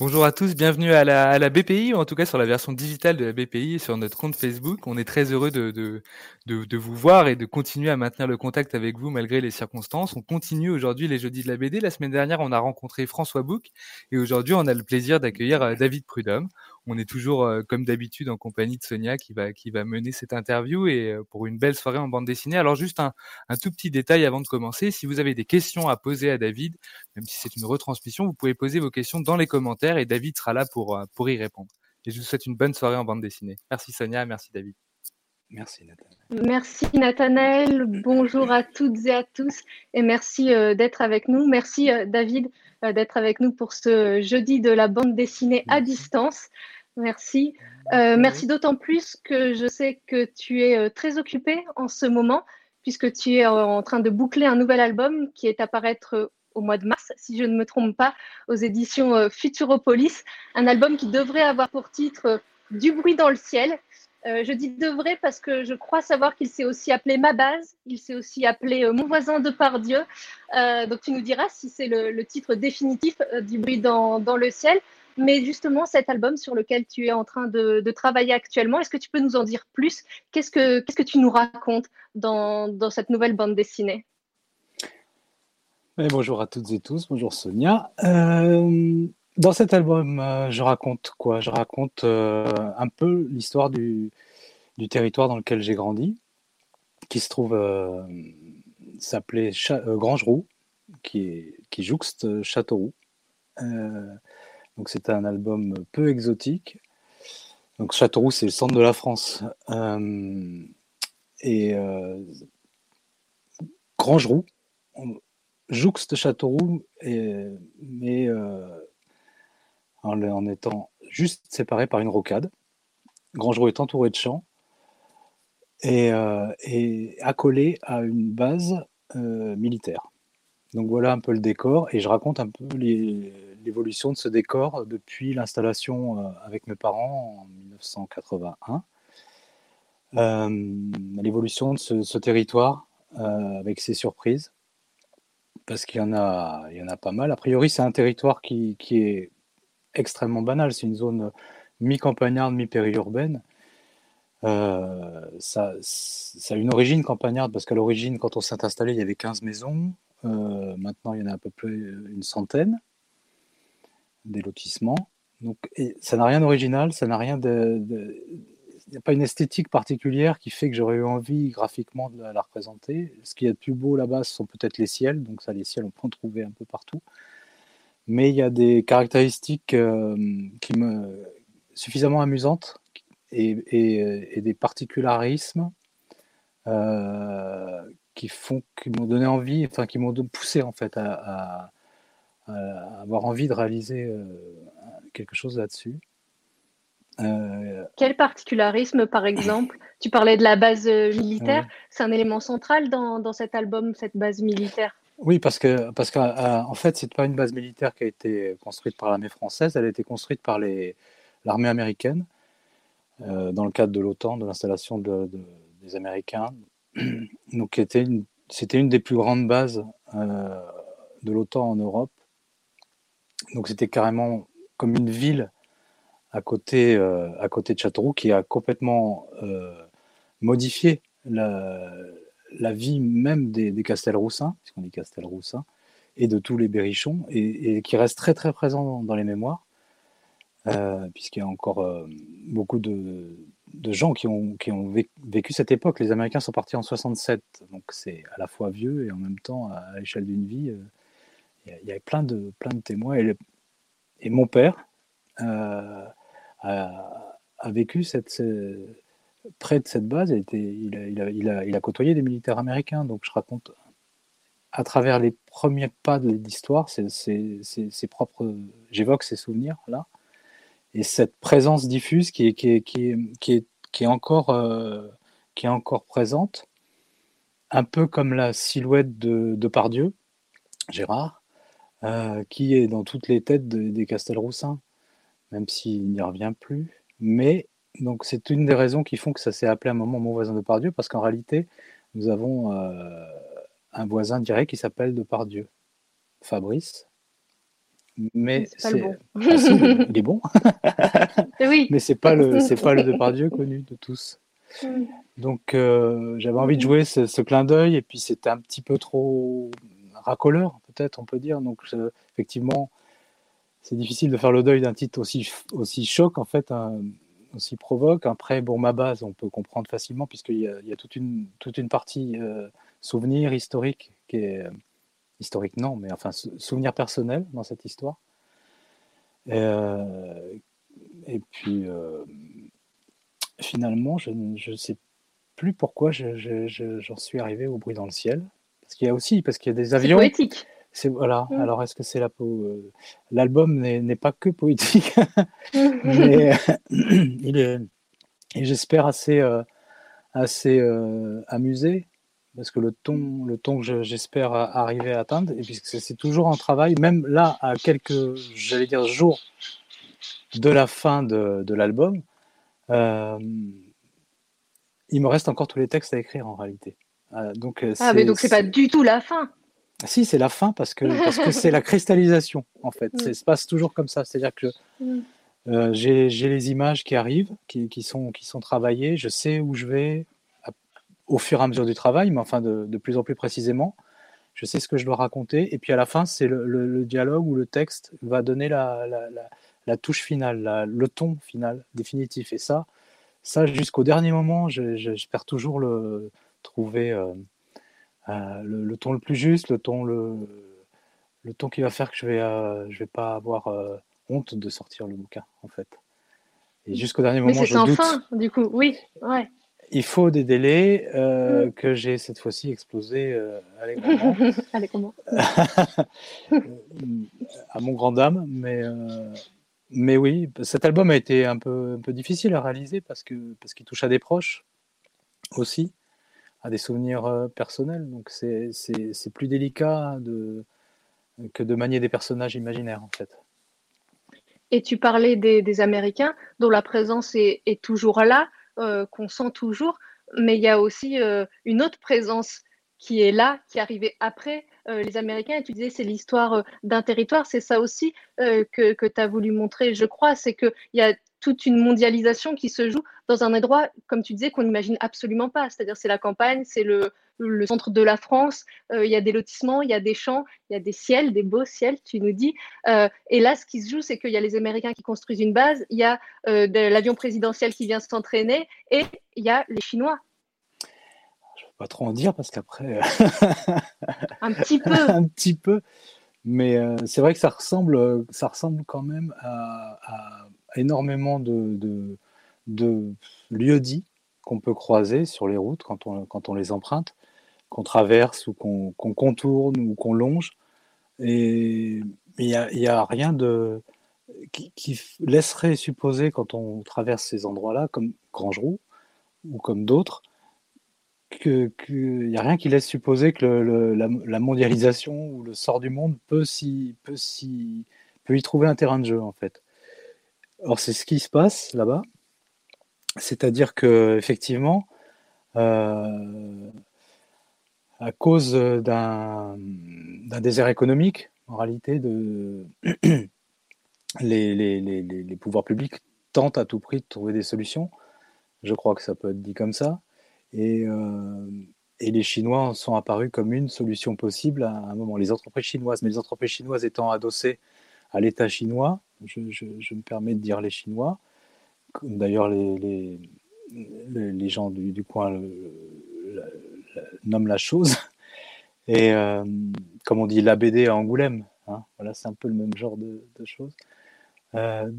Bonjour à tous, bienvenue à la, BPI, ou en tout cas sur la version digitale de la BPI sur notre compte Facebook. On est très heureux de, vous voir et de continuer à maintenir le contact avec vous malgré les circonstances. On continue aujourd'hui les jeudis de la BD. La semaine dernière, on a rencontré François Bouc et aujourd'hui, on a le plaisir d'accueillir euh, David Prudhomme. On est toujours, euh, comme d'habitude, en compagnie de Sonia qui va, qui va mener cette interview et euh, pour une belle soirée en bande dessinée. Alors, juste un, un tout petit détail avant de commencer. Si vous avez des questions à poser à David, même si c'est une retransmission, vous pouvez poser vos questions dans les commentaires et David sera là pour, euh, pour y répondre. Et je vous souhaite une bonne soirée en bande dessinée. Merci Sonia, merci David. Merci Nathanaël. Merci Nathanaël. Bonjour à toutes et à tous et merci d'être avec nous. Merci David d'être avec nous pour ce jeudi de la bande dessinée à distance. Merci. Euh, merci d'autant plus que je sais que tu es euh, très occupé en ce moment, puisque tu es en train de boucler un nouvel album qui est à paraître euh, au mois de mars, si je ne me trompe pas, aux éditions Futuropolis. Un album qui devrait avoir pour titre Du bruit dans le ciel. je dis devrait parce que je crois savoir qu'il s'est aussi appelé Ma base, il s'est aussi appelé Mon voisin de Pardieu. donc tu nous diras si c'est le, titre définitif du bruit dans, dans le ciel. Mais justement, cet album sur lequel tu es en train de, travailler actuellement, est-ce que tu peux nous en dire plus? Qu'est-ce que, tu nous racontes dans, cette nouvelle bande dessinée? Eh, Bonjour à toutes et tous, bonjour Sonia. Euh, dans cet album, euh, je raconte quoi? Je raconte euh, un peu l'histoire du, territoire dans lequel j'ai grandi, qui se trouve, s'appelait Grangeroux, qui jouxte Châteauroux. Donc c'est un album peu exotique. Donc Châteauroux, c'est le centre de la France. Euh, et euh, Grangeroux, jouxte Châteauroux, mais euh, en, étant juste séparé par une rocade. Grangeroux est entouré de champs et, et accolé à une base militaire. Donc voilà un peu le décor et je raconte un peu l'évolution de ce décor depuis l'installation euh, avec mes parents en 1981. Euh, l'évolution de ce, territoire euh, avec ses surprises, parce qu'il y, en a, y en a pas mal. A priori, c'est un territoire qui, est extrêmement banal, c'est une zone mi-campagnarde, mi-périurbaine. ça, a une origine campagnarde parce qu'à l'origine, quand on s'est installé, il y avait 15 maisons. Euh, maintenant, il y en a à peu près une centaine des lotissements. Donc, ça n'a rien d'original, ça n'a rien de, il n'y a pas une esthétique particulière qui fait que j'aurais eu envie graphiquement de la, représenter. Ce qui est de plus beau là-bas, ce sont peut-être les ciels. Donc ça, les ciels, on peut en trouver un peu partout. Mais il y a des caractéristiques euh, qui me suffisamment amusantes et, des particularismes euh, qui font, qui m'ont donné envie, enfin qui m'ont poussé en fait à, avoir envie de réaliser euh, quelque chose là-dessus. Euh, Quel particularisme, par exemple? Tu parlais de la base euh, militaire. C'est un élément central dans, dans, cet album, cette base militaire. Oui, parce que parce qu'en fait, c'est pas une base militaire qui a été construite par l'armée française. Elle a été construite par l'armée américaine dans le cadre de l'OTAN, de l'installation de, des Américains donc c'était une, une, des plus grandes bases euh, de l'OTAN en Europe. Donc c'était carrément comme une ville à côté, euh, à côté de Châteauroux qui a complètement euh, modifié la, vie même des, des Castelroussins, puisqu'on dit Castelroussins, et de tous les Berrichons, et, qui reste très très présent dans les mémoires, puisqu'il y a encore beaucoup de, de gens qui ont, qui ont vécu cette époque. Les Américains sont partis en 67, donc c'est à la fois vieux et en même temps, à l'échelle d'une vie, euh, il y, a plein de, plein de témoins. Et, et mon père euh, a, vécu cette, près de cette base, il, il, a, il, a, il, a, côtoyé des militaires américains, donc je raconte à travers les premiers pas de l'histoire, propres, j'évoque ces souvenirs là. Et cette présence diffuse qui est, qui est, qui est, qui est, qui est encore, euh, qui est encore présente, un peu comme la silhouette de, de Pardieu, Gérard, euh, qui est dans toutes les têtes des Castelroussins, même s'il n'y revient plus. Mais donc c'est une des raisons qui font que ça s'est appelé à un moment mon voisin de Pardieu, parce qu'en réalité, nous avons euh, un voisin direct qui s'appelle de Pardieu, Fabrice, mais c'est bon. Ah, si, il est bon. oui. Mais c'est pas le c'est pas le Depardieu connu de tous. Donc euh, j'avais envie de jouer ce, clin d'œil et puis c'était un petit peu trop racoleur peut-être on peut dire. Donc effectivement c'est difficile de faire le deuil d'un titre aussi aussi choc en fait, aussi provoque. Après bon ma base on peut comprendre facilement puisqu'il y a, il y a toute une partie euh, souvenir historique qui est historique non, mais enfin souvenir personnel dans cette histoire. Et, euh, puis finalement, je ne sais plus pourquoi j'en suis arrivé au bruit dans le ciel. Parce qu'il y a aussi, parce qu'il y a des avions. C'est poétique. voilà. Mm. Alors est-ce que c'est la peau euh, L'album n'est pas que poétique, mais il est, et j'espère assez, euh, assez euh, amusé parce que le ton, le ton que j'espère arriver à atteindre, et puisque c'est toujours un travail, même là à quelques, j'allais dire jours de la fin de, de l'album, euh, il me reste encore tous les textes à écrire en réalité. Euh, donc, euh, ah, mais donc c'est pas du tout la fin. Si, c'est la fin parce que parce que c'est la cristallisation en fait. Mm. Ça se passe toujours comme ça. C'est-à-dire que mm. j'ai les images qui arrivent, qui, qui, sont, qui sont travaillées. Je sais où je vais au fur et à mesure du travail, mais enfin de, de plus en plus précisément. Je sais ce que je dois raconter. Et puis à la fin, c'est le, le, dialogue ou le texte va donner la, la, la touche finale, le ton final, définitif. Et ça, ça jusqu'au dernier moment, j'espère toujours le trouver euh, euh, le, ton le plus juste, le ton le, le ton qui va faire que je vais euh, je vais pas avoir honte de sortir le bouquin en fait. Et jusqu'au dernier moment, je doute. fin, du coup, oui, ouais. Il faut des délais mm. que j'ai cette fois-ci explosé allègrement. à mon grand dame, mais mais oui, cet album a été un peu, un peu difficile à réaliser parce que parce qu'il touche à des proches aussi, à des souvenirs euh, personnels. Donc c'est plus délicat de, que de manier des personnages imaginaires en fait. Et tu parlais des, Américains dont la présence est, toujours là, euh, qu'on sent toujours, mais il y a aussi euh, une autre présence qui est là, qui est arrivée après, les Américains, et tu disais c'est l'histoire d'un territoire, c'est ça aussi que, que tu as voulu montrer, je crois, c'est qu'il y a toute une mondialisation qui se joue dans un endroit, comme tu disais, qu'on n'imagine absolument pas. C'est-à-dire c'est la campagne, c'est le, le, centre de la France, il y a des lotissements, il y a des champs, il y a des ciels, des beaux ciels, tu nous dis. et là, ce qui se joue, c'est qu'il y a les Américains qui construisent une base, il y a l'avion présidentiel qui vient s'entraîner, et il y a les Chinois pas trop en dire parce qu'après. un petit peu. un petit peu. Mais euh, c'est vrai que ça ressemble, ça ressemble quand même à, énormément de, de, lieux dits qu'on peut croiser sur les routes quand on, les emprunte, qu'on traverse ou qu'on contourne ou qu'on longe. Et il n'y a, rien de, qui, laisserait supposer, quand on traverse ces endroits-là, comme Grangeroux ou comme d'autres, qu'il n'y a rien qui laisse supposer que la, mondialisation ou le sort du monde peut, peut y trouver un terrain de jeu, en fait. Or, c'est ce qui se passe là-bas. C'est-à-dire que effectivement, euh, à cause d'un désert économique, en réalité, les, pouvoirs publics tentent à tout prix de trouver des solutions. Je crois que ça peut être dit comme ça. Et, euh, et, les Chinois sont apparus comme une solution possible à un moment. Les entreprises chinoises, mais les entreprises chinoises étant adossées à l'État chinois, je, me permets de dire les Chinois, d'ailleurs les, gens du, coin nomment la chose, et euh, comme on dit l'ABD à Angoulême, hein, voilà, c'est un peu le même genre de, choses. Euh,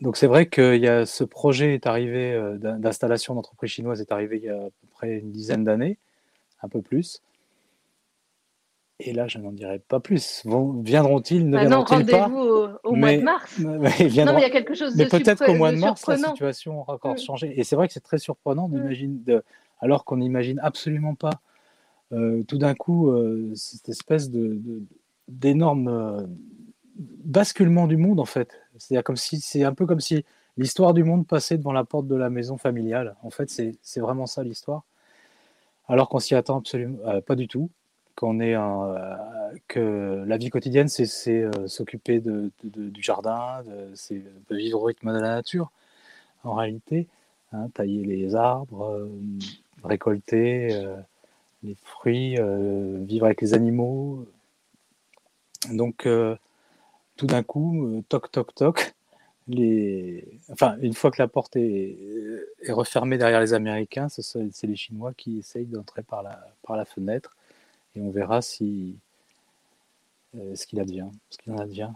donc c'est vrai que ce projet est arrivé euh, d'installation d'entreprises chinoises est arrivé il y a à peu près une dizaine d'années, un peu plus. Et là, je n'en dirai pas plus. Viendront-ils Ne bah viendront-ils pas au, au mois de mars. Mais, non, mais il y a quelque chose mais peut-être qu'au mois de mars, la situation aura encore mm. changé. Et c'est vrai que c'est très surprenant d'imaginer, de, alors qu'on n'imagine absolument pas euh, tout d'un coup euh, cette espèce de d'énorme basculement du monde en fait. C'est comme si c'est un peu comme si l'histoire du monde passait devant la porte de la maison familiale. En fait, c'est vraiment ça l'histoire. Alors qu'on s'y attend absolument euh, pas du tout. Qu'on est que la vie quotidienne, c'est s'occuper de, du jardin, c'est vivre au rythme de la nature, en réalité. Hein, tailler les arbres, récolter les fruits, vivre avec les animaux. Donc, tout d'un coup, toc, toc, toc, les... enfin, une fois que la porte est, refermée derrière les Américains, c'est les Chinois qui essayent d'entrer par la fenêtre et on verra si euh, ce qu'il advient, ce qu'il en advient.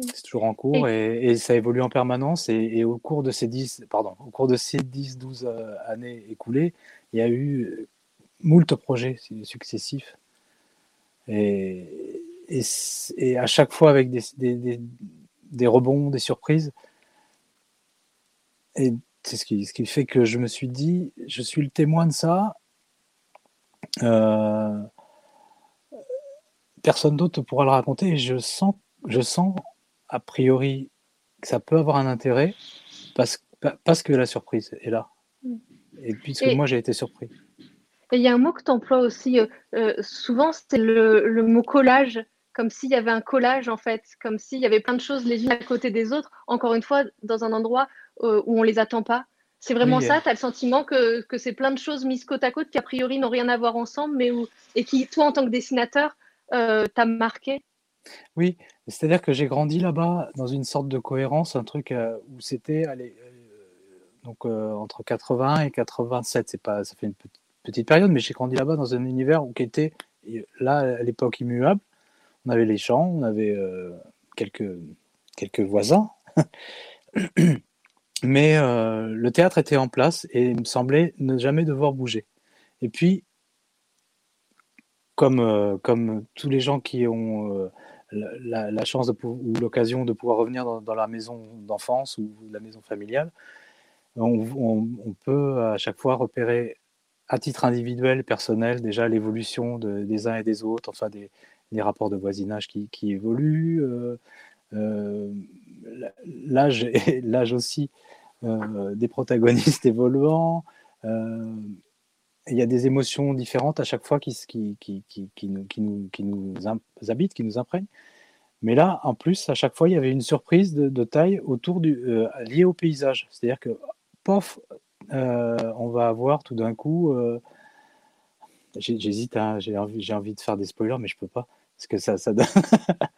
C'est toujours en cours et, ça évolue en permanence. Et, au cours de ces 10, pardon, au cours de ces 10, 12 euh, années écoulées, il y a eu moult projets successifs. Et, et, à chaque fois avec des, des, des rebonds, des surprises. Et c'est ce qui, ce qui fait que je me suis dit, je suis le témoin de ça. Euh, personne d'autre pourra le raconter. Et je sens, je sens a priori que ça peut avoir un intérêt parce, parce que la surprise est là. Mm. Et puisque moi j'ai été surpris. il y a un mot que tu emploies aussi euh, euh, souvent, c'est le, le, mot collage comme s'il y avait un collage en fait, comme s'il y avait plein de choses les unes à côté des autres, encore une fois, dans un endroit euh, où on les attend pas. C'est vraiment ça, tu as le sentiment que, que c'est plein de choses mises côte à côte qui a priori n'ont rien à voir ensemble, mais où, et qui, toi, en tant que dessinateur, euh, t'as marqué? Oui, c'est-à-dire que j'ai grandi là-bas dans une sorte de cohérence, un truc euh, où c'était allez, donc entre 80 et 87, c'est pas, ça fait une petite, période, mais j'ai grandi là-bas dans un univers où qui était là à l'époque immuable, on avait les champs, on avait euh, quelques, quelques voisins. Mais euh, le théâtre était en place et il me semblait ne jamais devoir bouger. Et puis, comme, euh, comme tous les gens qui ont la, chance ou l'occasion de pouvoir revenir dans, la maison d'enfance ou la maison familiale, on, peut à chaque fois repérer à titre individuel, personnel, déjà l'évolution des uns et des autres, enfin des, rapports de voisinage qui, évoluent, euh, euh, l'âge, aussi euh, des protagonistes évoluant. Il y a des émotions différentes à chaque fois qui, nous, habitent, qui nous imprègnent. Mais là, en plus, à chaque fois, il y avait une surprise de, taille autour du, liée au paysage. C'est-à-dire que, pof, on va avoir tout d'un coup. J'hésite, hein, j'ai envie, de faire des spoilers, mais je peux pas parce que ça, donne.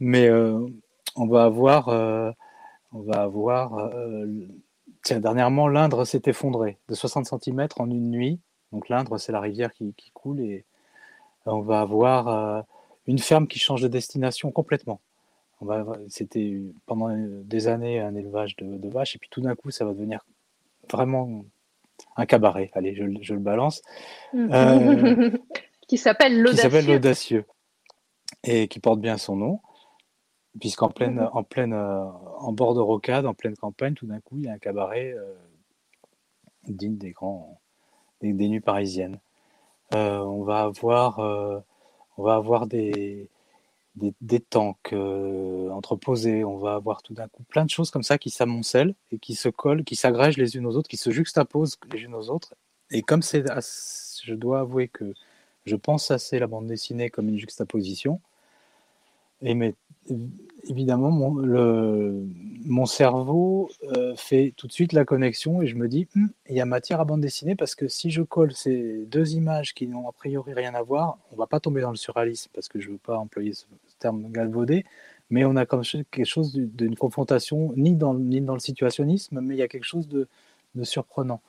Mais euh, on va avoir, euh, on va avoir. Euh, tiens, dernièrement, l'Indre s'est effondré de 60 cm en une nuit. Donc l'Indre, c'est la rivière qui, coule et on va avoir une ferme qui change de destination complètement. C'était pendant des années un élevage de, vaches et puis tout d'un coup, ça va devenir vraiment un cabaret. Allez, je, je le balance. qui s'appelle l'audacieux et qui porte bien son nom, puisqu'en pleine, mhm. en pleine, euh, en bord de rocade, en pleine campagne, tout d'un coup, il y a un cabaret euh, digne des grands, des, nuits parisiennes. Euh, on va avoir, on va avoir des, des, des tanks entreposés, on va avoir tout d'un coup plein de choses comme ça qui s'amoncellent et qui se collent, qui s'agrègent les unes aux autres, qui se juxtaposent les unes aux autres. Et comme c'est, je dois avouer que je pense assez la bande dessinée comme une juxtaposition, mais évidemment, mon, mon cerveau euh, fait tout de suite la connexion et je me dis, hum, il y a matière à bande dessinée parce que si je colle ces deux images qui n'ont a priori rien à voir, on va pas tomber dans le surréalisme parce que je veux pas employer ce, terme galvaudé, mais on a comme quelque chose d'une confrontation ni dans, ni dans le situationnisme, mais il y a quelque chose de, de surprenant.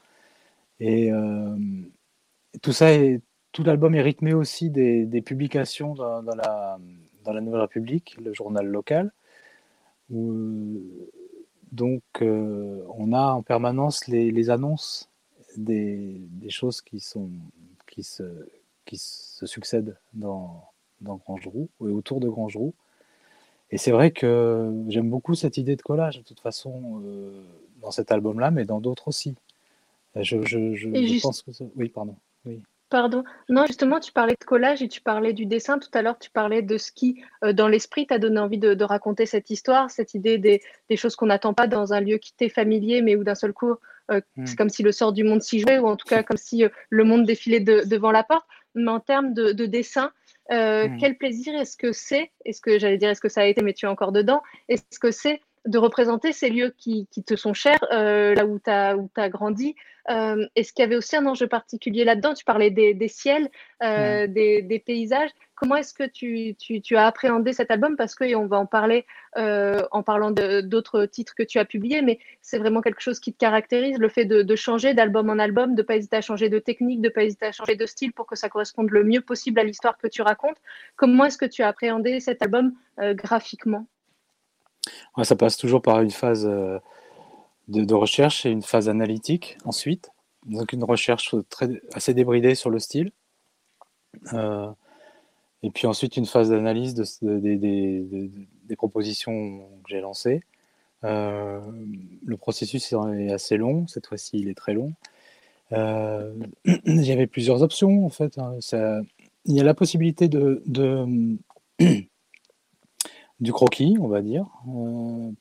Et euh, tout ça tout l'album est rythmé aussi des, des publications dans la dans la Nouvelle République, le journal local. Où, donc, euh, on a en permanence les, annonces des, choses qui, sont, qui, se, qui se succèdent dans, dans Grangeroux et autour de Grangeroux. Et c'est vrai que j'aime beaucoup cette idée de collage, de toute façon, euh, dans cet album-là, mais dans d'autres aussi. Je, je, pense que Oui, pardon. Pardon. Non, justement, tu parlais de collage et tu parlais du dessin. Tout à l'heure, tu parlais de ce qui, euh, dans l'esprit, t'a donné envie de, raconter cette histoire, cette idée des, choses qu'on n'attend pas dans un lieu qui t'est familier, mais où d'un seul coup, euh, hmm. c'est comme si le sort du monde s'y jouait, ou en tout cas comme si euh, le monde défilait devant la porte. mais en termes de, dessin, hmm. quel plaisir est-ce que c'est? Est-ce que j'allais dire est-ce que ça a été, mais tu es encore dedans? Est-ce que c'est de représenter ces lieux qui, te sont chers, là où tu as, as, grandi Est-ce qu'il y avait aussi un enjeu particulier là-dedans? Tu parlais des, ciels, hmm. des, paysages. Comment est-ce que tu, as appréhendé cet album? Parce qu'on va en parler euh, en parlant d'autres titres que tu as publiés, mais c'est vraiment quelque chose qui te caractérise, le fait de, changer d'album en album, de ne pas hésiter à changer de technique, de ne pas hésiter à changer de style pour que ça corresponde le mieux possible à l'histoire que tu racontes. Comment est-ce que tu as appréhendé cet album euh, Ça passe toujours par une phase euh, de, recherche et une phase analytique ensuite. Donc une recherche très, assez débridée sur le style. Et puis ensuite, une phase d'analyse des propositions que j'ai lancées. Euh, le processus est assez long, cette fois-ci il est très long. Euh, il y avait plusieurs options en fait. Hein. il y a la possibilité de, du croquis, on va dire, euh,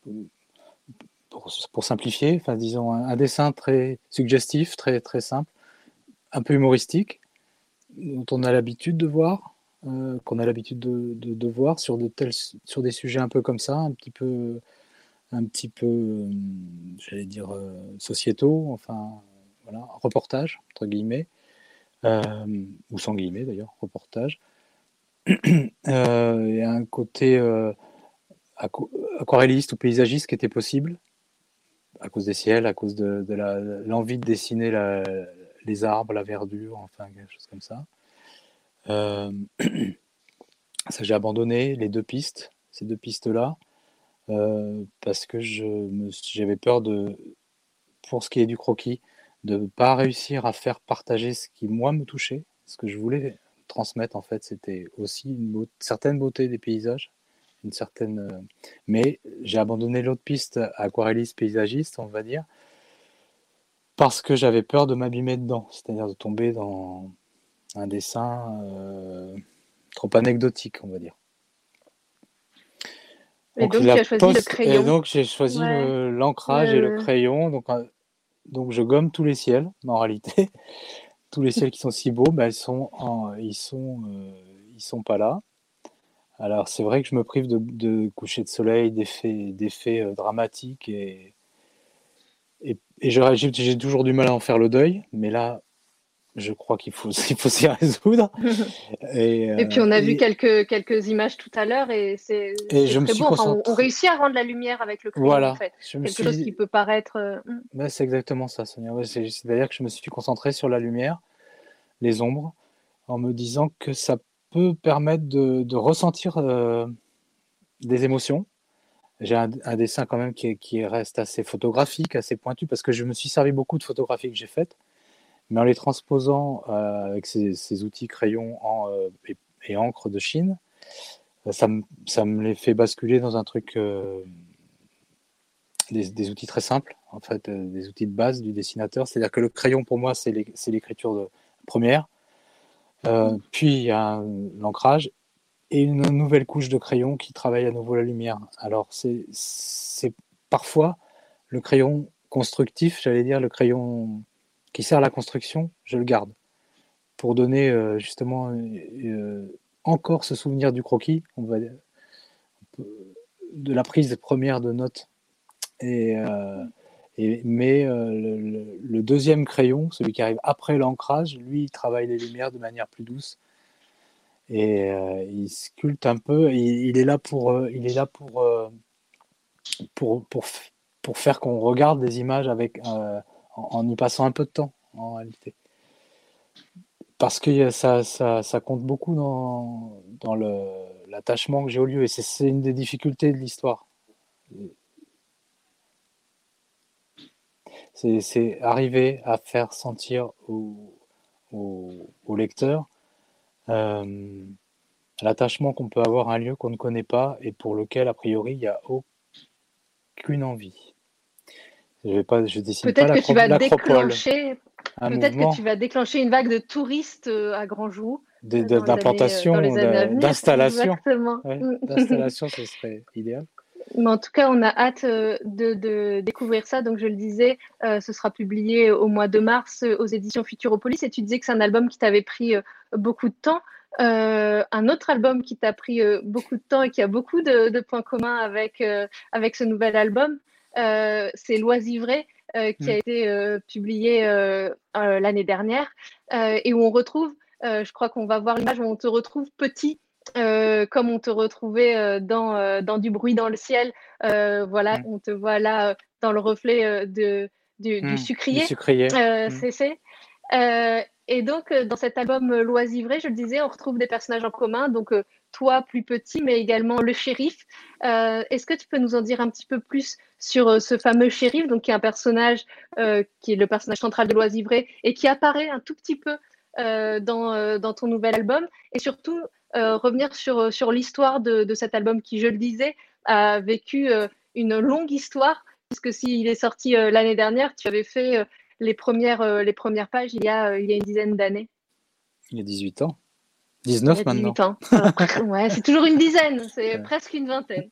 pour, simplifier, enfin disons un, dessin très suggestif, très, très simple, un peu humoristique, dont on a l'habitude de voir, euh, qu'on a l'habitude de, voir sur, de tels, sur des sujets un peu comme ça, un petit peu, un petit peu euh, j'allais dire, sociétaux, enfin, voilà, reportage, entre guillemets, ou sans guillemets d'ailleurs, reportage. Il y a un côté aquarelliste ou paysagiste qui était possible, à cause des ciels, à cause de, l'envie de dessiner les arbres, la verdure, enfin quelque chose comme ça. Euh, ça, j'ai abandonné les deux pistes, ces deux pistes-là, euh, parce que j'avais peur de, pour ce qui est du croquis, de ne pas réussir à faire partager ce qui, moi, me touchait. Ce que je voulais transmettre, en fait, c'était aussi une certaine beauté des paysages, une certaine. Euh, mais j'ai abandonné l'autre piste, aquarelliste, paysagiste, on va dire, parce que j'avais peur de m'abîmer dedans, c'est-à-dire de tomber dans, un dessin euh, trop anecdotique, on va dire. Et donc, tu as choisi le crayon. Et donc, j'ai choisi l'ancrage et le crayon. Donc, euh, donc, je gomme tous les ciels, en réalité. Tous les ciels qui sont si beaux, ben, ils sont, ils sont, euh, ils sont pas là. Alors, c'est vrai que je me prive de, coucher de soleil, d'effets dramatiques et, et, et j'ai toujours du mal à en faire le deuil. Mais là, je crois qu'il faut, il faut s'y résoudre. et, puis on a euh, vu quelques, quelques images tout à l'heure et c'est très bon. on, réussit à rendre la lumière avec le crayon voilà. en fait. Quelque chose qui peut paraître. Euh, hmm. c'est exactement ça, Sonia. C'est-à-dire que je me suis concentré sur la lumière, les ombres, en me disant que ça peut permettre de, de ressentir euh, des émotions. J'ai un, dessin quand même qui, qui, reste assez photographique, assez pointu, parce que je me suis servi beaucoup de photographies que j'ai faites mais en les transposant euh, avec ces, outils crayons en, euh, et, encre de Chine, euh, ça, me, ça me les fait basculer dans un truc, des, outils très simples, en fait, des outils de base du dessinateur. C'est-à-dire que le crayon, pour moi, c'est l'écriture de première. puis il y a l'ancrage et une nouvelle couche de crayon qui travaille à nouveau la lumière. Alors c'est parfois le crayon constructif, j'allais dire le crayon qui sert à la construction, je le garde. Pour donner euh, justement euh, encore ce souvenir du croquis, on va, de la prise première de notes. Et, euh, mais le, deuxième crayon, celui qui arrive après l'ancrage, lui, il travaille les lumières de manière plus douce. Et il sculpte un peu. Il, est là pour, il est là pour, pour, pour, pour faire qu'on regarde des images avec en, y passant un peu de temps, en réalité. Parce que ça, ça, compte beaucoup dans, dans l'attachement que j'ai au lieu, et c'est une des difficultés de l'histoire. C'est arriver à faire sentir au, au, lecteur euh, l'attachement qu'on peut avoir à un lieu qu'on ne connaît pas et pour lequel, a priori, il n'y a aucune envie. Je vais pas, je dessine Peut-être que tu vas déclencher. Peut-être que tu vas déclencher une vague de touristes euh, à Grandjou. D'implantation, d'installation. D'installation, ce serait idéal. Mais en tout cas, on a hâte de, découvrir ça. Donc, je le disais, ce sera publié au mois de mars aux éditions Futuropolis. Et tu disais que c'est un album qui t'avait pris beaucoup de temps. un autre album qui t'a pris beaucoup de temps et qui a beaucoup de, points communs avec, avec ce nouvel album, c'est L'Oisivré. Euh, qui a mm. été euh, publié euh, l'année dernière et où on retrouve, je crois qu'on va voir l'image où on te retrouve petit comme on te retrouvait dans, dans du bruit dans le ciel. voilà, mm. on te voit là dans le reflet de, du, mm. sucrier. Du sucrier. C'est et donc, dans cet album Loisivré, je le disais, on retrouve des personnages en commun. Donc, toi plus petit, mais également le shérif. Euh, est-ce que tu peux nous en dire un petit peu plus sur euh, ce fameux shérif, donc qui est un personnage euh, qui est le personnage central de Loisivré et qui apparaît un tout petit peu dans, dans, ton nouvel album? Et surtout revenir sur, sur l'histoire de, de, cet album qui, je le disais, a vécu une longue histoire puisque s'il est sorti l'année dernière, tu avais fait les, premières, les premières pages il y a, il y a une dizaine d'années. Il y a 18 ans. 19 maintenant. Ans. ouais, c'est toujours une dizaine, c'est presque une vingtaine.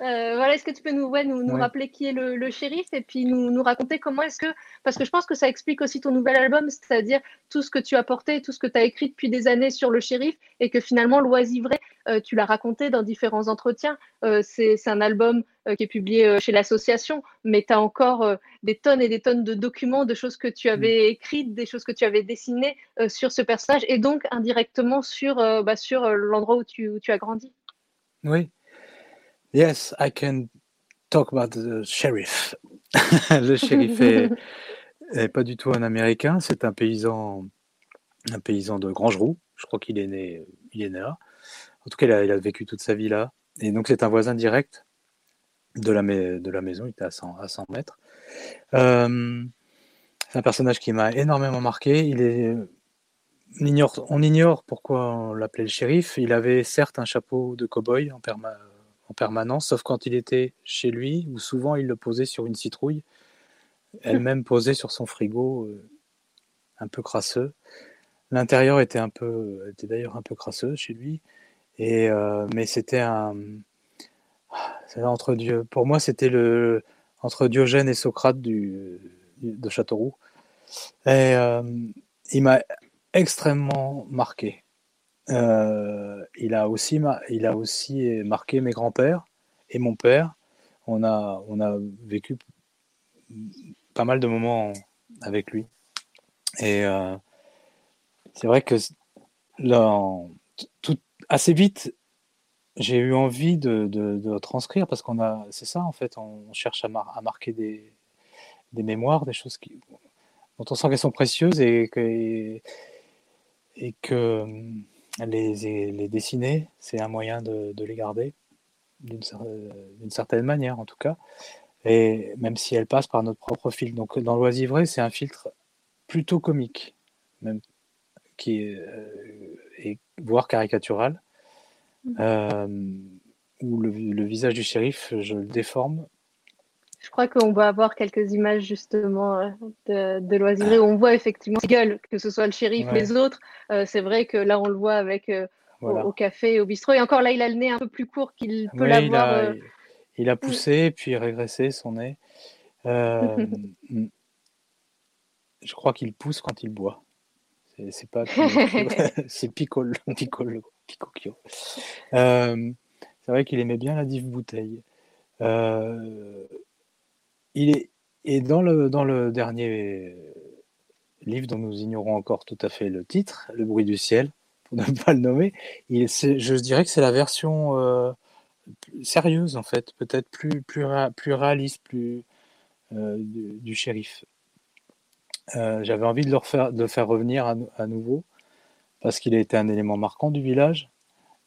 Euh, voilà, est-ce que tu peux nous, ouais, nous, nous rappeler qui est le, le, shérif et puis nous, nous raconter comment est-ce que, parce que je pense que ça explique aussi ton nouvel album, c'est-à-dire tout ce que tu as porté, tout ce que tu as écrit depuis des années sur le shérif et que finalement l'oisivré, euh, tu l'as raconté dans différents entretiens. Euh, c'est un album euh, qui est publié chez l'association, mais tu as encore des tonnes et des tonnes de documents, de choses que tu avais mm. écrites, des choses que tu avais dessinées sur ce personnage et donc indirectement sur, bah, sur l'endroit où tu, où tu as grandi. Oui. Yes, I can talk about the sheriff. le shérif est, pas du tout un Américain, c'est un paysan, un paysan de Grangeroux. Je crois qu'il est né, il est né là. En tout cas, il a, vécu toute sa vie là. Et donc, c'est un voisin direct de la, de la maison. Il était à 100, à 100 mètres. Euh, c'est un personnage qui m'a énormément marqué. Il est, on ignore, on ignore pourquoi on l'appelait le shérif. Il avait certes un chapeau de cow-boy en, en, permanence, sauf quand il était chez lui, où souvent il le posait sur une citrouille, elle-même posée sur son frigo, euh, un peu crasseux. L'intérieur était un peu, était d'ailleurs un peu crasseux chez lui. Et, euh, mais c'était un. Entre Dieu. Pour moi, c'était le entre Diogène et Socrate du, de Châteauroux. Et euh, il m'a extrêmement marqué. Euh, il, a aussi il a aussi marqué mes grands-pères et mon père. On a, on a vécu pas mal de moments avec lui. Et c'est vrai que assez vite, j'ai eu envie de, transcrire parce qu'on a, c'est ça en fait, on cherche à, marquer des, mémoires, des choses dont on sent qu'elles sont précieuses et que les, les dessiner, c'est un moyen de, de les garder d'une certaine manière en tout cas, et même si elles passent par notre propre filtre. Donc dans l'oisivré, c'est un filtre plutôt comique, même qui est, euh, et voire caricatural, mm. euh, où le, visage du shérif, je le déforme. Je crois qu'on va avoir quelques images justement euh, de, de où on voit effectivement gueule, que ce soit le shérif, ou les autres. Euh, c'est vrai que là, on le voit avec au, café, au bistrot. Et encore là, il a le nez un peu plus court qu'il peut l'avoir. Il, a poussé, puis régressé son nez. Je crois qu'il pousse quand il boit. C'est pas c'est Piccolo, Piccolo, Picocchio. Euh, c'est vrai qu'il aimait bien la dive bouteille. Euh, il est et dans le dans le dernier livre dont nous ignorons encore tout à fait le titre, Le bruit du ciel, pour ne pas le nommer, il, je dirais que c'est la version euh, sérieuse en fait, peut-être plus réaliste, plus du, du, shérif. Euh, j'avais envie de le, refaire, de faire revenir à, nouveau parce qu'il a été un élément marquant du village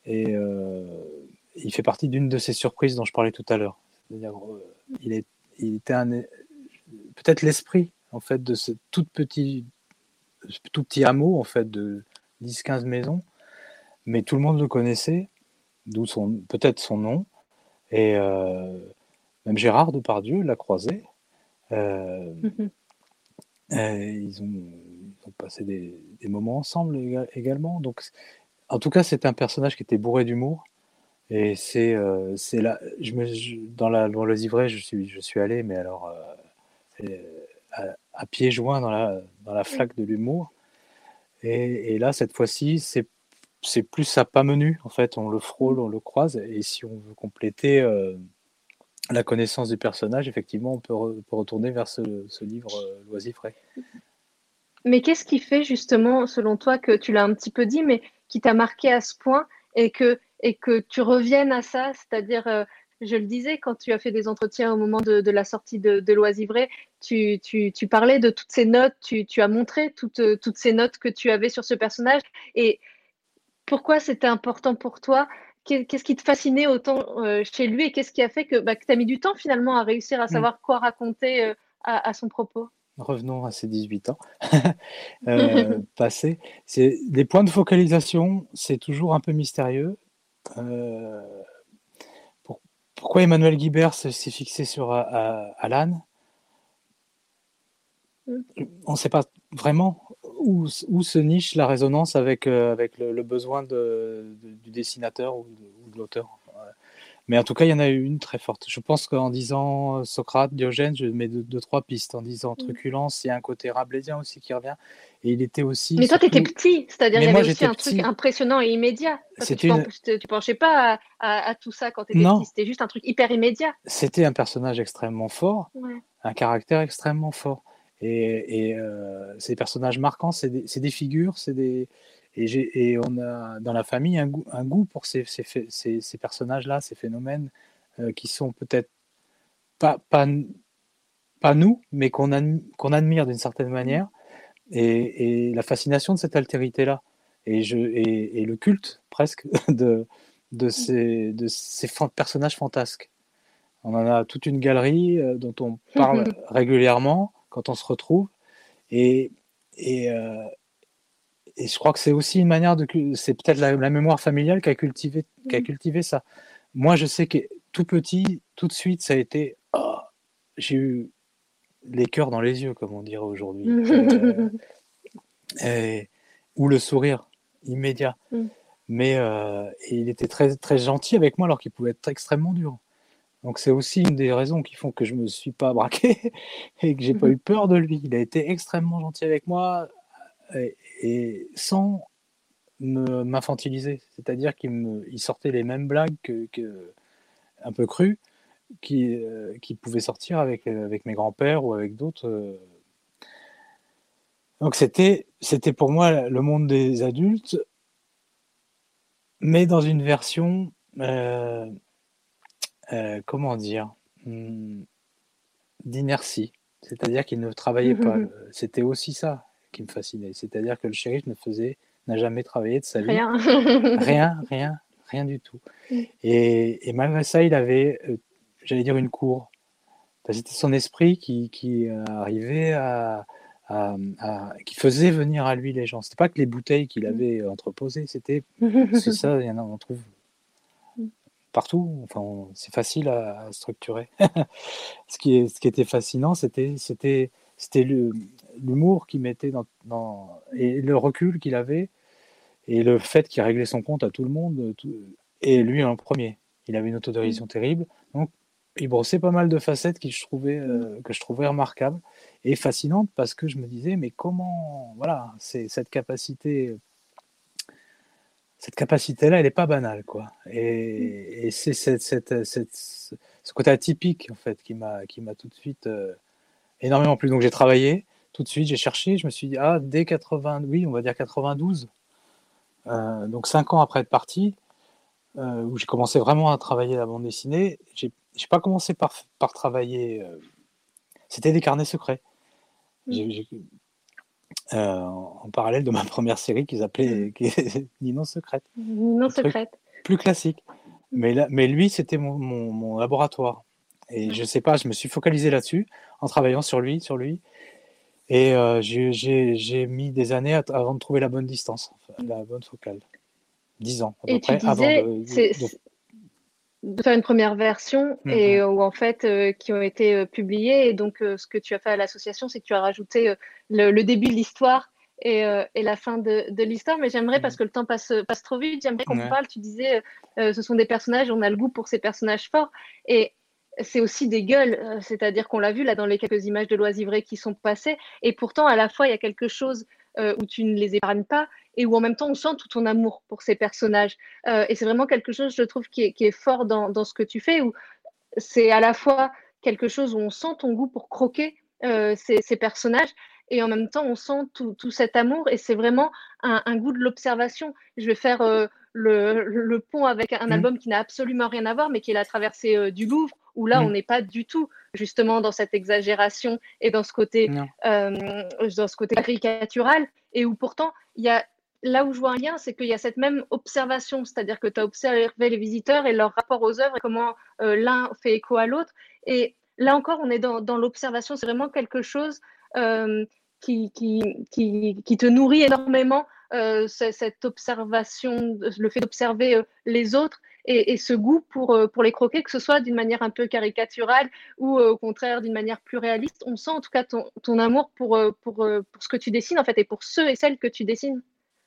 et euh, il fait partie d'une de ces surprises dont je parlais tout à l'heure. Euh, il, est, il était un, peut-être l'esprit en fait de ce tout petit, tout petit hameau en fait de 10-15 maisons, mais tout le monde le connaissait, d'où son peut-être son nom et même Gérard Depardieu l'a croisé. Mm-hmm. Euh, ils, ont, passé des, moments ensemble également. Donc, en tout cas, c'était un personnage qui était bourré d'humour Et c'est c'est là, je me, dans la dans le Ivray, je suis je suis allé, mais alors à, à, pieds joints dans la dans la flaque de l'humour. Et, et, là, cette fois-ci, c'est c'est plus à pas menu. En fait, on le frôle, on le croise. Et si on veut compléter la connaissance du personnage, effectivement, on peut, retourner vers ce, livre euh, l'oisifray. Mais qu'est-ce qui fait justement, selon toi, que tu l'as un petit peu dit, mais qui t'a marqué à ce point et que, et que tu reviennes à ça C'est-à-dire, euh, je le disais, quand tu as fait des entretiens au moment de, la sortie de, de l'Oisivray, tu, tu, parlais de toutes ces notes, tu, as montré toutes, toutes ces notes que tu avais sur ce personnage. Et pourquoi c'était important pour toi? Qu'est-ce qui te fascinait autant euh, chez lui et qu'est-ce qui a fait que, bah, tu as mis du temps finalement à réussir à mm. savoir quoi raconter euh, à, son propos? Revenons à ces 18 ans euh, passés. Les points de focalisation, c'est toujours un peu mystérieux. Pourquoi Emmanuel Guibert s'est fixé sur Alan? Mm. On ne sait pas vraiment où, se niche la résonance avec, euh, avec le, besoin de, du dessinateur ou de, l'auteur. Mais en tout cas, il y en a eu une très forte. Je pense qu'en disant euh, Socrate, Diogène, je mets deux, trois pistes. En disant mm. truculence, il y a un côté rabelaisien aussi qui revient. Et il était aussi. Mais toi, tu étais petit, c'est-à-dire il y avait aussi un truc impressionnant et immédiat. tu, ne penchais pas à, tout ça quand tu étais petit, c'était juste un truc hyper immédiat. C'était un personnage extrêmement fort, un caractère extrêmement fort. Et, euh, ces personnages marquants, c'est des, figures, c'est des et, on a dans la famille un goût, un goût pour ces, ces, personnages-là, ces phénomènes euh, qui sont peut-être pas, pas, pas nous, mais qu'on admire d'une certaine manière, et, la fascination de cette altérité-là, et, le culte presque de, de ces, de ces personnages fantasques. On en a toute une galerie euh, dont on parle régulièrement quand on se retrouve. Et, et, euh, et je crois que c'est aussi une manière de. C'est peut-être la, mémoire familiale qui a, cultivé, qui a mmh. cultivé ça. Moi, je sais que tout petit, tout de suite, ça a été. Oh, j'ai eu les cœurs dans les yeux, comme on dirait aujourd'hui. Euh, ou le sourire immédiat. Mmh. Mais euh, il était très, très gentil avec moi alors qu'il pouvait être extrêmement dur. Donc c'est aussi une des raisons qui font que je me suis pas braqué et que j'ai pas mhm. eu peur de lui. Il a été extrêmement gentil avec moi et, sans m'infantiliser. C'est-à-dire qu'il il sortait les mêmes blagues que, un peu crues qui, euh, qui pouvaient sortir avec, avec mes grands-pères ou avec d'autres. Euh. Donc c'était, c'était pour moi le monde des adultes, mais dans une version euh, comment dire, hmm, d'inertie. C'est-à-dire qu'il ne travaillait pas. Euh, c'était aussi ça qui me fascinait. C'est-à-dire que le shérif ne faisait, n'a jamais travaillé de sa vie. Rien. rien, rien, rien du tout. Mm. Et, malgré ça, il avait, euh, j'allais dire, une cour. C'était son esprit qui, qui arrivait à, qui faisait venir à lui les gens. C'était pas que les bouteilles qu'il mm. avait entreposées, c'était, c'est ça, il y en a, on trouve partout. Enfin, c'est facile à, structurer. ce, qui est, ce qui était fascinant, c'était, c'était, c'était l'humour qu'il mettait dans, et le recul qu'il avait et le fait qu'il réglait son compte à tout le monde et lui en premier. Il avait une autorisation mmh. terrible, donc il brossait pas mal de facettes que je trouvais euh, que je trouvais remarquables et fascinantes parce que je me disais mais comment voilà c'est cette capacité cette capacité-là, elle n'est pas banale, quoi. Et, c'est ce côté atypique, en fait, qui m'a, qui m'a tout de suite euh, énormément plu. Donc j'ai travaillé, tout de suite, j'ai cherché, je me suis dit, ah, dès 80, oui, on va dire 92, euh, donc cinq ans après être parti, euh, où j'ai commencé vraiment à travailler la bande dessinée, j'ai, pas commencé par, par travailler, c'était des carnets secrets. Euh, en parallèle de ma première série qu'ils appelaient mmh. Ninon Secrète. Ninon Secrète. Plus classique. Mais, là, mais lui, c'était mon, mon, laboratoire. Et je sais pas, je me suis focalisé là-dessus en travaillant sur lui, sur lui. Et euh, j'ai mis des années avant de trouver la bonne distance, la bonne focale. Dix ans à peu près avant de, de faire une première version mmh, et où en fait euh, qui ont été euh, publiées et donc euh, ce que tu as fait à l'association c'est que tu as rajouté le, début de l'histoire et, la fin de, l'histoire. Mais j'aimerais, parce que le temps passe, passe trop vite, j'aimerais qu'on parle. Tu disais, ce sont des personnages, on a le goût pour ces personnages forts. Et c'est aussi des gueules, c'est-à-dire qu'on l'a vu là dans les quelques images de l'oisivré qui sont passées. Et pourtant, à la fois, il y a quelque chose où tu ne les épargnes pas et où en même temps on sent tout ton amour pour ces personnages. et c'est vraiment quelque chose, je trouve, qui est, fort dans, dans, ce que tu fais, où c'est à la fois quelque chose où on sent ton goût pour croquer euh, ces, personnages et en même temps on sent tout, cet amour et c'est vraiment un, goût de l'observation. Je vais faire euh, le, pont avec un mmh. album qui n'a absolument rien à voir mais qui est la traversée euh, du Louvre où là mmh. on n'est pas du tout justement dans cette exagération et dans ce côté, dans ce côté caricatural et où pourtant il y a là où je vois un lien, c'est qu'il y a cette même observation, c'est-à-dire que tu as observé les visiteurs et leur rapport aux œuvres et comment l'un fait écho à l'autre. Et là encore, on est dans, l'observation. C'est vraiment quelque chose euh, qui, qui, te nourrit énormément, euh, cette observation, le fait d'observer euh, les autres et, ce goût pour, pour les croquer, que ce soit d'une manière un peu caricaturale ou au contraire d'une manière plus réaliste. On sent en tout cas ton, amour pour, pour, pour, ce que tu dessines en fait et pour ceux et celles que tu dessines.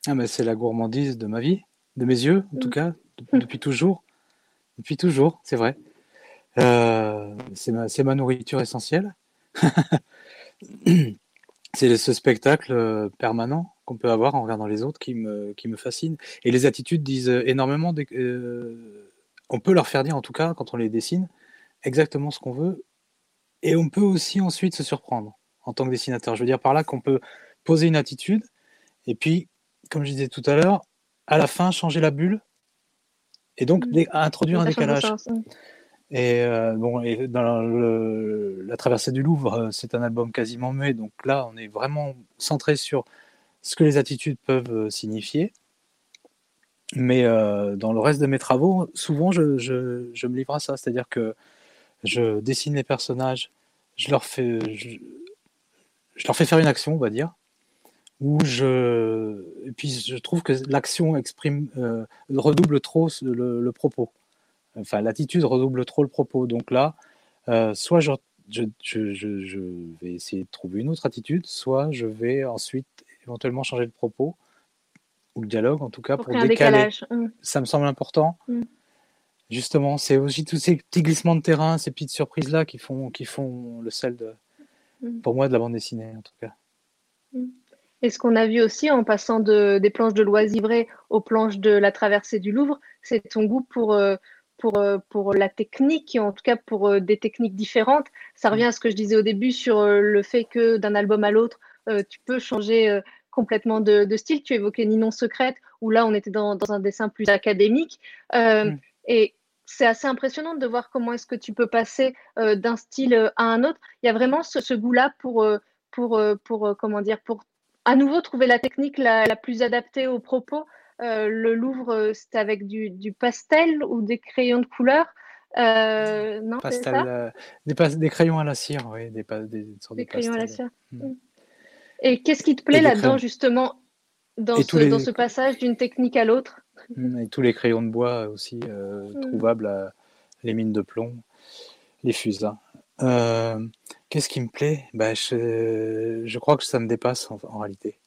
Ah, mais c'est la gourmandise de ma vie, de mes yeux en tout mm. cas, depuis toujours. Depuis toujours, c'est vrai. Euh, c'est ma, ma, nourriture essentielle. c'est ce spectacle euh, permanent qu'on peut avoir en regardant les autres qui me, qui me fascine. Et les attitudes disent énormément. Euh, on peut leur faire dire, en tout cas, quand on les dessine, exactement ce qu'on veut. Et on peut aussi ensuite se surprendre en tant que dessinateur. Je veux dire par là qu'on peut poser une attitude et puis, comme je disais tout à l'heure, à la fin, changer la bulle et donc mmh. introduire un décalage. Et euh, bon, dans la traversée du Louvre, euh, c'est un album quasiment muet, donc là, on est vraiment centré sur ce que les attitudes peuvent euh, signifier. Mais dans le reste de mes travaux, souvent, je, je, me livre à ça, c'est-à-dire que je dessine les personnages, je leur fais, je, leur fais faire une action, on va dire, où je, et puis je trouve que l'action exprime, redouble trop le propos enfin l'attitude redouble trop le propos. Donc là, euh, soit je, je, vais essayer de trouver une autre attitude, soit je vais ensuite éventuellement changer le propos ou le dialogue en tout cas pour, décaler. Mmh. Ça me semble important. Mmh. Justement, c'est aussi tous ces petits glissements de terrain, ces petites surprises là qui font qui font le sel de, mmh. pour moi de la bande dessinée en tout cas. Et ce qu'on a vu aussi en passant de, des planches de l'Oisivré aux planches de la traversée du Louvre, c'est ton goût pour, euh, pour, euh, pour la technique, et en tout cas pour euh, des techniques différentes. Ça revient à ce que je disais au début sur euh, le fait que d'un album à l'autre, tu peux changer complètement de, style. Tu évoquais Ninon Secrète, où là, on était dans, un dessin plus académique. Mm. Et c'est assez impressionnant de voir comment est-ce que tu peux passer d'un style à un autre. Il y a vraiment ce, goût-là pour, pour, pour, comment dire, pour à nouveau trouver la technique la, la plus adaptée aux propos. Euh, le Louvre, euh, c'était avec du, pastel ou des crayons de couleur? Euh, non, pastel, des, crayons à la cire, oui, des, des, crayons à la cire. Mm. Mm. Et qu'est-ce qui te plaît là-dedans, justement, dans ce, dans ce, passage d'une technique à l'autre? Mm, Et tous les crayons de bois aussi trouvables, à les mines de plomb, les fusains. Qu'est-ce qui me plaît? Bah, je, crois que ça me dépasse en réalité.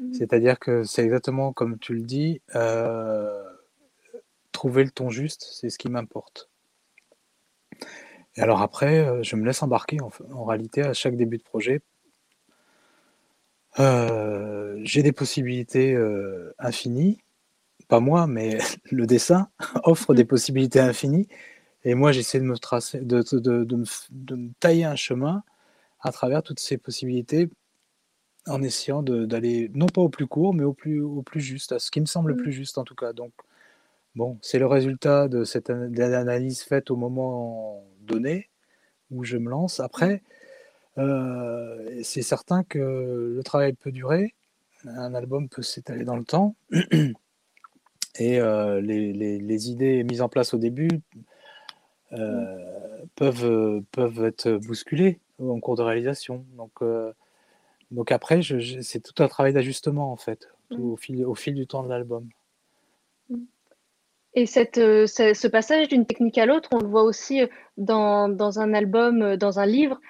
Mmh. C'est-à-dire que c'est exactement comme tu le dis, euh, trouver le ton juste, c'est ce qui m'importe. Et alors après, euh, je me laisse embarquer en, réalité à chaque début de projet. Euh, j'ai des possibilités infinies, pas moi, mais le dessin offre des possibilités infinies. Et moi, j'essaie de me tracer, de, de, me, tailler un chemin à travers toutes ces possibilités en essayant d'aller non pas au plus court, mais au plus, au plus juste, à ce qui me semble le mmh. plus juste en tout cas. Donc, bon, c'est le résultat de cette analyse faite au moment donné où je me lance. Après, euh, c'est certain que le travail peut durer, un album peut s'étaler dans le temps, et euh, les, les, idées mises en place au début euh, mmh. peuvent, peuvent être bousculées en cours de réalisation. Donc, donc après, c'est tout un travail d'ajustement en fait, mmh. au, fil, au fil du temps de l'album. Mmh. Et cette, euh, ce, passage d'une technique à l'autre, on le voit aussi euh, dans, dans, un album, euh, dans un livre,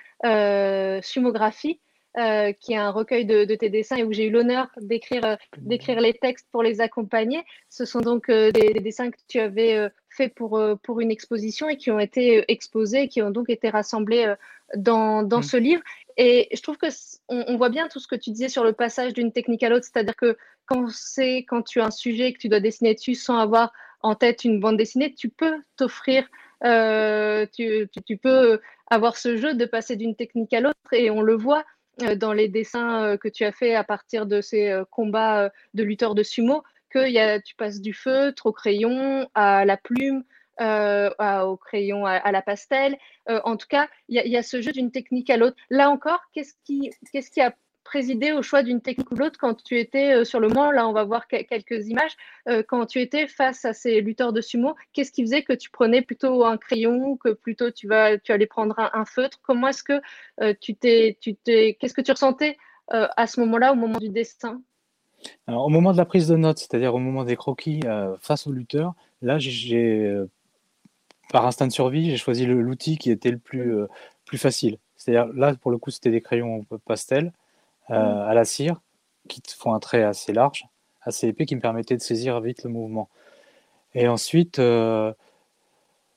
Sumographie. euh, qui est un recueil de, tes dessins et où j'ai eu l'honneur d'écrire d'écrire les textes pour les accompagner. Ce sont donc des, dessins que tu avais faits pour, pour une exposition et qui ont été exposés et qui ont donc été rassemblés dans, dans mm. ce livre. Et je trouve que on, voit bien tout ce que tu disais sur le passage d'une technique à l'autre, c'est-à-dire que quand c'est quand tu as un sujet que tu dois dessiner dessus sans avoir en tête une bande dessinée, tu peux t'offrir tu, tu, peux avoir ce jeu de passer d'une technique à l'autre. Et on le voit euh, dans les dessins euh, que tu as fait à partir de ces euh, combats de lutteurs de sumo, que tu passes du feutre au crayon à la plume, au crayon à, la pastel. en tout cas, il y, a ce jeu d'une technique à l'autre. Là encore, qu'est-ce qui, qu'est-ce qui a présider au choix d'une technique ou l'autre quand tu étais euh, sur le moment Là, on va voir quelques images. Euh, quand tu étais face à ces lutteurs de sumo, qu'est-ce qui faisait que tu prenais plutôt un crayon, que plutôt tu, vas, tu allais prendre un, feutre? Comment est-ce que euh, tu tu t'es, qu'est-ce que tu ressentais à ce moment-là, au moment du dessin? Au moment de la prise de notes, c'est-à-dire au moment des croquis face aux lutteurs, là, j'ai, par instinct de survie, j'ai choisi l'outil qui était le plus, plus facile. C'est-à-dire là, pour le coup, c'était des crayons pastel. Euh, à la cire qui font un trait assez large, assez épais, qui me permettait de saisir vite le mouvement. Et ensuite, euh,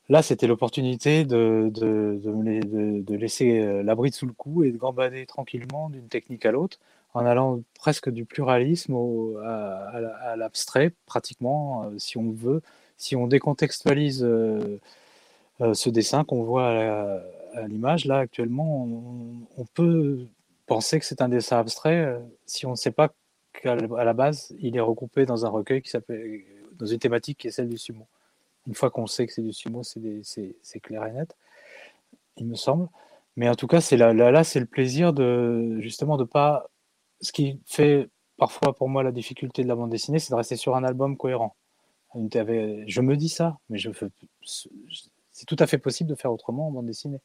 là, c'était l'opportunité de, de, de, laisser euh, la bride sous le cou et de gambader tranquillement d'une technique à l'autre, en allant presque du pluralisme au, à, l'abstrait, pratiquement, si on veut. Si on décontextualise ce dessin qu'on voit à l'image, là, actuellement, on peut penser que c'est un dessin abstrait euh, si on ne sait pas qu'à la base, il est regroupé dans un recueil qui s'appelle, dans une thématique qui est celle du sumo. Une fois qu'on sait que c'est du sumo, c'est clair et net, il me semble. Mais en tout cas, c'est là, là, c'est le plaisir de justement de pas. Ce qui fait parfois pour moi la difficulté de la bande dessinée, c'est de rester sur un album cohérent. Je me dis ça, mais je c'est tout à fait possible de faire autrement en bande dessinée.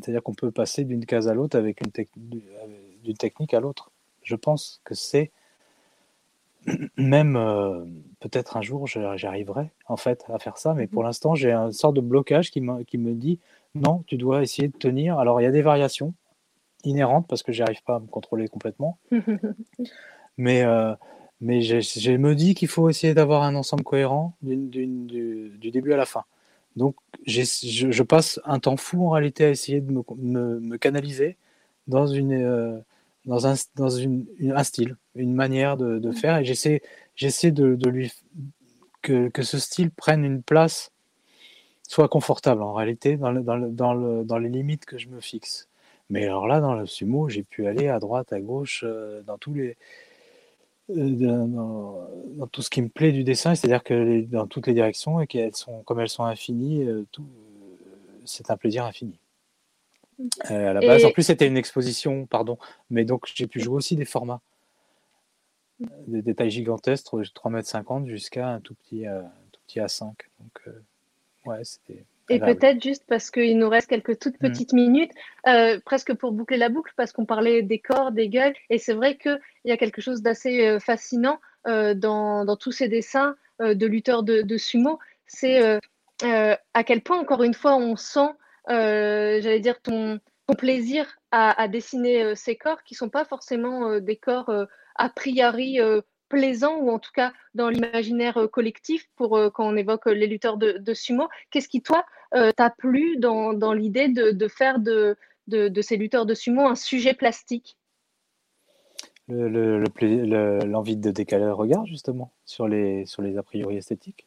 C'est-à-dire qu'on peut passer d'une case à l'autre avec une d'une technique à l'autre. Je pense que c'est même euh, peut-être un jour j'arriverai en fait à faire ça, mais pour mhm. l'instant j'ai une sorte de blocage qui me, qui me dit non, tu dois essayer de tenir. Alors il y a des variations inhérentes parce que j'arrive pas à me contrôler complètement, mais euh, mais je, me dis qu'il faut essayer d'avoir un ensemble cohérent du, du, début à la fin. Donc, je, je, passe un temps fou en réalité à essayer de me, me, canaliser dans, une, euh, dans, un, dans une, un style, une manière de, de faire, et j'essaie, j'essaie de, de, lui que, que, ce style prenne une place, soit confortable en réalité, dans, le, dans, le, dans, le, dans les limites que je me fixe. Mais alors là, dans le sumo, j'ai pu aller à droite, à gauche, euh, dans tous les euh, dans, tout ce qui me plaît du dessin, c'est-à-dire que dans toutes les directions et qu'elles sont comme elles sont infinies, euh, euh, c'est un plaisir infini. à la base, en plus, c'était une exposition, pardon, mais donc j'ai pu jouer aussi des formats, des détails gigantesques, 3,50 m jusqu'à un tout petit, un tout petit A5. Donc, ouais, c'était et peut-être juste parce qu'il nous reste quelques toutes mm. petites minutes, euh, presque pour boucler la boucle, parce qu'on parlait des corps, des gueules, et c'est vrai qu'il y a quelque chose d'assez euh, fascinant euh, dans, dans, tous ces dessins de lutteurs de, sumo, c'est à quel point, encore une fois, on sent, j'allais dire, ton, ton plaisir à, à dessiner ces corps qui ne sont pas forcément des corps a priori plaisant ou en tout cas dans l'imaginaire euh, collectif pour euh, quand on évoque euh, les lutteurs de, sumo. Qu'est-ce qui, toi, t'a plu dans, l'idée de, faire de, ces lutteurs de sumo un sujet plastique? L'envie de décaler le regard, justement, sur les, sur les a priori esthétiques.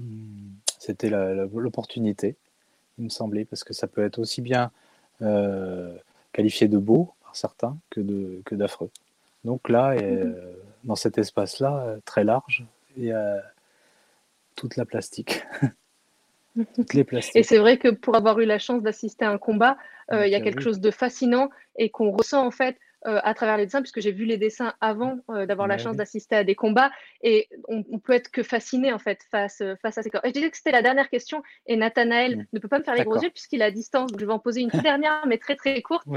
Hmm. C'était l'opportunité, il me semblait, parce que ça peut être aussi bien qualifié de beau par certains que d'affreux. Donc là, mhm. dans cet espace-là, euh, très large, il y a toute la plastique. Toutes les plastiques. Et c'est vrai que pour avoir eu la chance d'assister à un combat, euh, il y a quelque chose de fascinant et qu'on ressent en fait euh, à travers les dessins, puisque j'ai vu les dessins avant d'avoir la chance d'assister à des combats, et on, peut être que fasciné en fait face, face à ces corps. Et je disais que c'était la dernière question, et Nathanaël mm. ne peut pas me faire les gros yeux puisqu'il est à distance, donc je vais en poser une dernière, mais très très courte.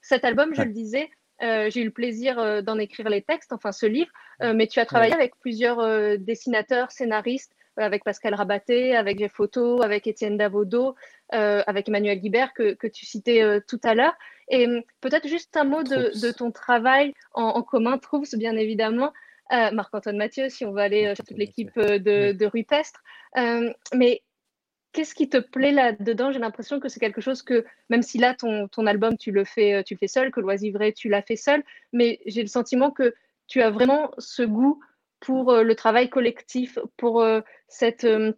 cet album, je le disais, euh, j'ai eu le plaisir euh, d'en écrire les textes, enfin ce livre, euh, mais tu as travaillé avec plusieurs dessinateurs, scénaristes, avec Pascal Rabaté, avec Jeff Photo, avec Étienne Davodo. avec Emmanuel Guibert que, tu citais tout à l'heure. Et hum, peut-être juste un mot de, ton travail en, commun, Troups, bien évidemment. Marc-Antoine Mathieu, si on va aller sur toute l'équipe de, de, Rupestre. mais qu'est-ce qui te plaît là-dedans? J'ai l'impression que c'est quelque chose que, même si là, ton, ton album, tu le, fais, tu le fais seul, que Loisivré, tu l'as fait seul, mais j'ai le sentiment que tu as vraiment ce goût pour euh, le travail collectif, pour euh, cette, euh,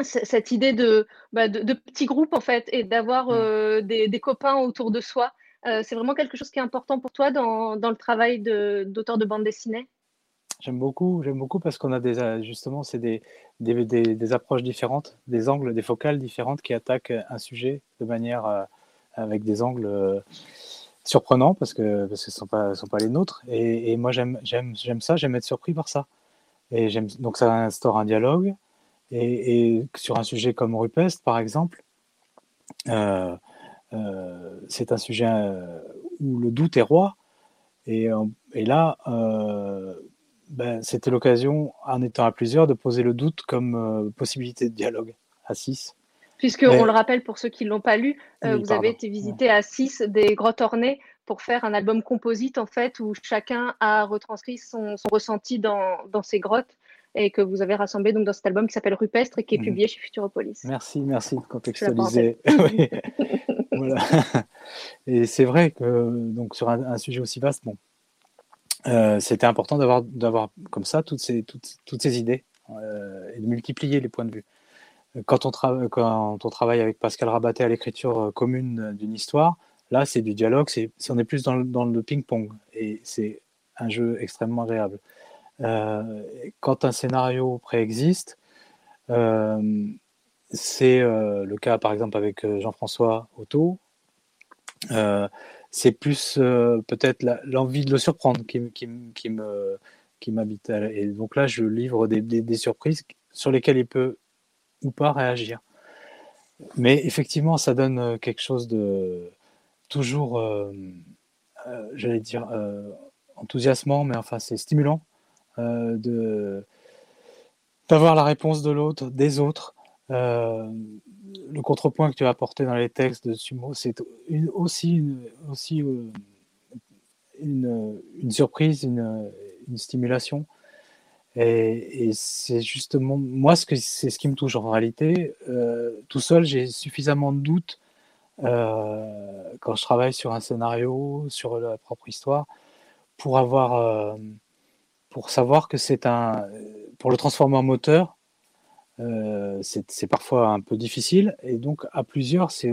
cette idée de, bah, de, petits groupes, en fait, et d'avoir mm. des, des, copains autour de soi. c'est vraiment quelque chose qui est important pour toi dans, dans le travail d'auteur de, de bande dessinée? J'aime beaucoup, j'aime beaucoup parce qu'on a des, justement, c'est des, des, des, approches différentes, des angles, des focales différentes qui attaquent un sujet de manière avec des angles surprenants parce que, parce que ce sont pas, sont pas les nôtres. Et, moi, j'aime ça, j'aime être surpris par ça. Et j'aime donc ça instaure un dialogue. Et, sur un sujet comme Rupest, par exemple, euh, euh, c'est un sujet où le doute est roi. Et, et là, ben, c'était l'occasion, en étant à plusieurs, de poser le doute comme euh, possibilité de dialogue à 6. Puisqu'on le rappelle pour ceux qui ne l'ont pas lu, euh, vous avez été visité à 6 des grottes ornées pour faire un album composite en fait où chacun a retranscrit son, ressenti dans, dans, ces grottes et que vous avez rassemblé donc dans cet album qui s'appelle Rupestre et qui est mhm. publié chez Futuropolis. Merci, merci de contextualiser. voilà. Et c'est vrai que donc sur un, un, sujet aussi vaste, bon, euh, c'était important d'avoir, comme ça toutes ces, idées euh, et de multiplier les points de vue. Quand on, quand on travaille avec Pascal Rabaté à l'écriture euh, commune d'une histoire, là c'est du dialogue, c'est, on est plus dans le ping-pong et c'est un jeu extrêmement agréable. quand un scénario préexiste, c'est le cas par exemple avec Jean-François Otto c'est plus euh, peut-être l'envie de le surprendre qui, qui, qui me qui m'habite. Et donc là, je livre des, des, surprises sur lesquelles il peut ou pas réagir. Mais effectivement, ça donne euh, quelque chose de toujours, euh, j'allais dire, enthousiasmant, mais enfin, c'est stimulant de d'avoir la réponse de l'autre, des autres, le contrepoint que tu as apporté dans les textes de Sumo, c'est aussi, euh, une, surprise, une, stimulation. Et, c'est justement, moi, c'est ce, ce qui me touche en réalité. Euh, tout seul, j'ai suffisamment de doutes quand je travaille sur un scénario, sur la propre histoire, pour avoir, pour savoir que c'est un, pour le transformer en moteur, euh, c'est parfois un peu difficile. Et donc, à plusieurs, c'est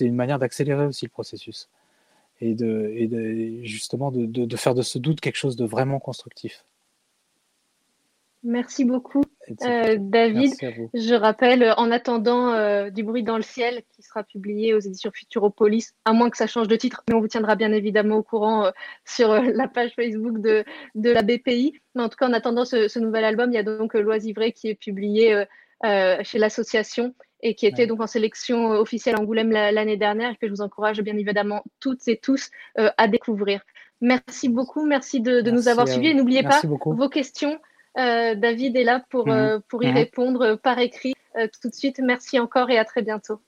une manière d'accélérer aussi le processus. Et, de, et justement de, de, faire de ce doute quelque chose de vraiment constructif. Merci beaucoup, euh, David. Je rappelle, en attendant euh, Du bruit dans le ciel, qui sera publié aux éditions Futuropolis, à moins que ça change de titre, mais on vous tiendra bien évidemment au courant sur la page Facebook de, de, la BPI. Mais en tout cas, en attendant ce, ce nouvel album, il y a donc Loisivré qui est publié euh, chez l'association et qui était donc en sélection officielle Angoulême l'année dernière et que je vous encourage bien évidemment toutes et tous euh, à découvrir. Merci beaucoup, merci de, nous avoir suivis et n'oubliez pas vos questions. Euh, David est là pour, mhm. pour y mhm. répondre par écrit tout de suite. Merci encore et à très bientôt.